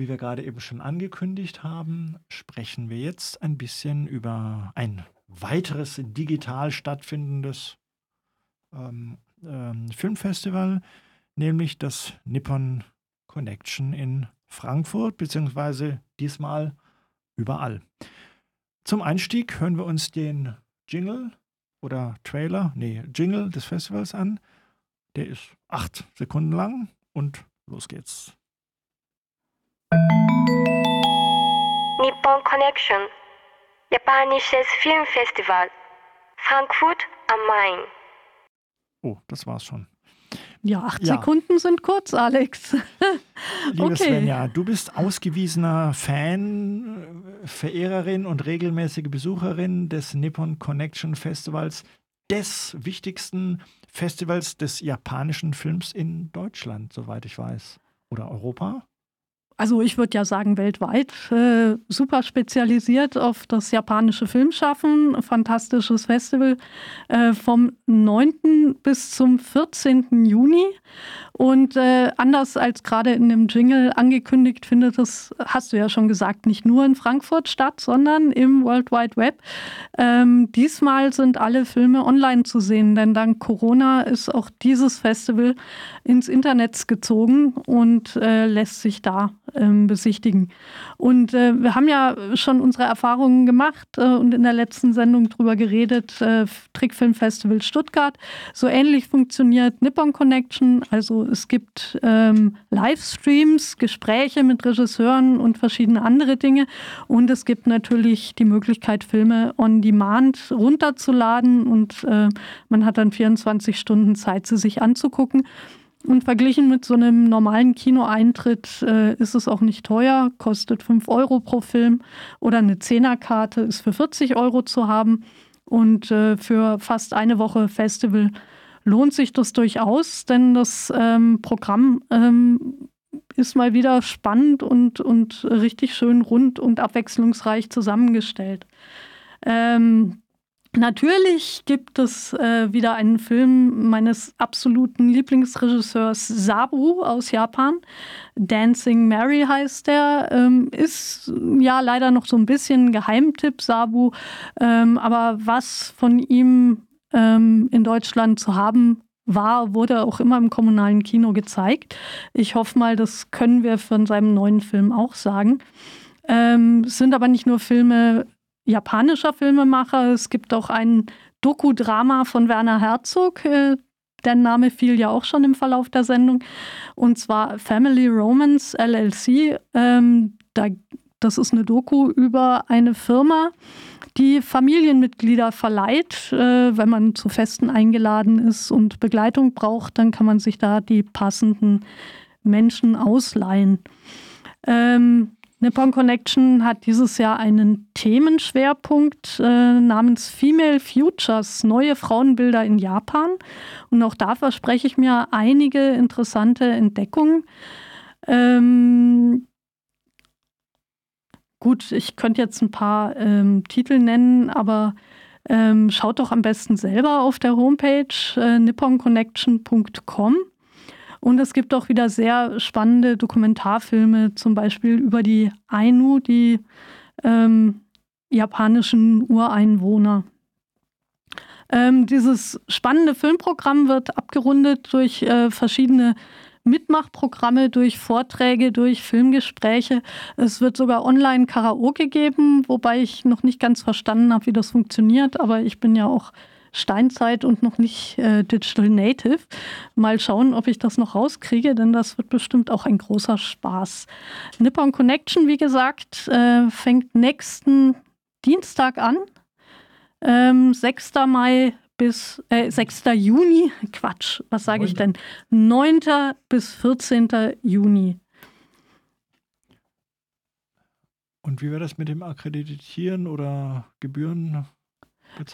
Wie wir gerade eben schon angekündigt haben, sprechen wir jetzt ein bisschen über ein weiteres digital stattfindendes ähm, ähm, Filmfestival, nämlich das Nippon Connection in Frankfurt, beziehungsweise diesmal überall. Zum Einstieg hören wir uns den Jingle oder Trailer, nee, Jingle des Festivals an. Der ist acht Sekunden lang und los geht's. Nippon Connection, japanisches Filmfestival, Frankfurt am Main. Oh, das war's schon. Ja, acht ja. Sekunden sind kurz, Alex. Liebe okay. Svenja, du bist ausgewiesener Fan, Verehrerin und regelmäßige Besucherin des Nippon Connection Festivals, des wichtigsten Festivals des japanischen Films in Deutschland, soweit ich weiß. Oder Europa? Also ich würde ja sagen weltweit, äh, super spezialisiert auf das japanische Filmschaffen. Fantastisches Festival äh, vom 9. bis zum 14. Juni. Und äh, anders als gerade in dem Jingle angekündigt, findet es, hast du ja schon gesagt, nicht nur in Frankfurt statt, sondern im World Wide Web. Ähm, diesmal sind alle Filme online zu sehen, denn dank Corona ist auch dieses Festival ins Internet gezogen und äh, lässt sich da besichtigen. Und äh, wir haben ja schon unsere Erfahrungen gemacht äh, und in der letzten Sendung drüber geredet, äh, Trickfilmfestival Stuttgart. So ähnlich funktioniert Nippon Connection. Also es gibt ähm, Livestreams, Gespräche mit Regisseuren und verschiedene andere Dinge. Und es gibt natürlich die Möglichkeit, Filme on Demand runterzuladen und äh, man hat dann 24 Stunden Zeit, sie sich anzugucken. Und verglichen mit so einem normalen Kinoeintritt äh, ist es auch nicht teuer, kostet 5 Euro pro Film oder eine Zehnerkarte ist für 40 Euro zu haben. Und äh, für fast eine Woche Festival lohnt sich das durchaus, denn das ähm, Programm ähm, ist mal wieder spannend und, und richtig schön rund und abwechslungsreich zusammengestellt. Ähm, Natürlich gibt es äh, wieder einen Film meines absoluten Lieblingsregisseurs Sabu aus Japan. Dancing Mary heißt der. Ähm, ist ja leider noch so ein bisschen Geheimtipp, Sabu. Ähm, aber was von ihm ähm, in Deutschland zu haben war, wurde auch immer im kommunalen Kino gezeigt. Ich hoffe mal, das können wir von seinem neuen Film auch sagen. Ähm, es sind aber nicht nur Filme japanischer Filmemacher. Es gibt auch ein Doku-Drama von Werner Herzog. Äh, der Name fiel ja auch schon im Verlauf der Sendung. Und zwar Family Romance LLC. Ähm, da, das ist eine Doku über eine Firma, die Familienmitglieder verleiht. Äh, wenn man zu Festen eingeladen ist und Begleitung braucht, dann kann man sich da die passenden Menschen ausleihen. Ähm, Nippon Connection hat dieses Jahr einen Themenschwerpunkt äh, namens Female Futures, neue Frauenbilder in Japan. Und auch da verspreche ich mir einige interessante Entdeckungen. Ähm, gut, ich könnte jetzt ein paar ähm, Titel nennen, aber ähm, schaut doch am besten selber auf der Homepage äh, nipponconnection.com. Und es gibt auch wieder sehr spannende Dokumentarfilme, zum Beispiel über die Ainu, die ähm, japanischen Ureinwohner. Ähm, dieses spannende Filmprogramm wird abgerundet durch äh, verschiedene Mitmachprogramme, durch Vorträge, durch Filmgespräche. Es wird sogar online Karaoke geben, wobei ich noch nicht ganz verstanden habe, wie das funktioniert, aber ich bin ja auch Steinzeit und noch nicht äh, Digital Native. Mal schauen, ob ich das noch rauskriege, denn das wird bestimmt auch ein großer Spaß. Nippon Connection, wie gesagt, äh, fängt nächsten Dienstag an. Ähm, 6. Mai bis äh, 6. Juni, Quatsch, was sage ich denn? 9. bis 14. Juni. Und wie wäre das mit dem Akkreditieren oder Gebühren?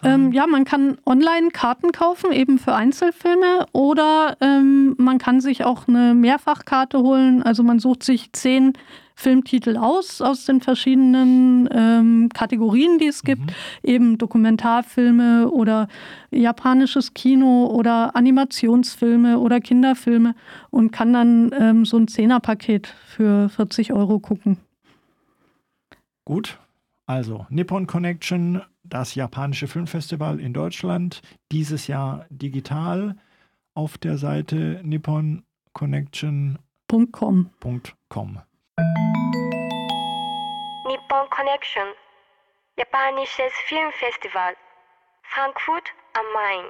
Ähm, ja, man kann online Karten kaufen, eben für Einzelfilme, oder ähm, man kann sich auch eine Mehrfachkarte holen. Also man sucht sich zehn Filmtitel aus, aus den verschiedenen ähm, Kategorien, die es gibt. Mhm. Eben Dokumentarfilme oder japanisches Kino oder Animationsfilme oder Kinderfilme und kann dann ähm, so ein Zehnerpaket für 40 Euro gucken. Gut, also Nippon Connection, das japanische Filmfestival in Deutschland, dieses Jahr digital auf der Seite nipponconnection.com. Nippon Connection, japanisches Filmfestival, Frankfurt am Main.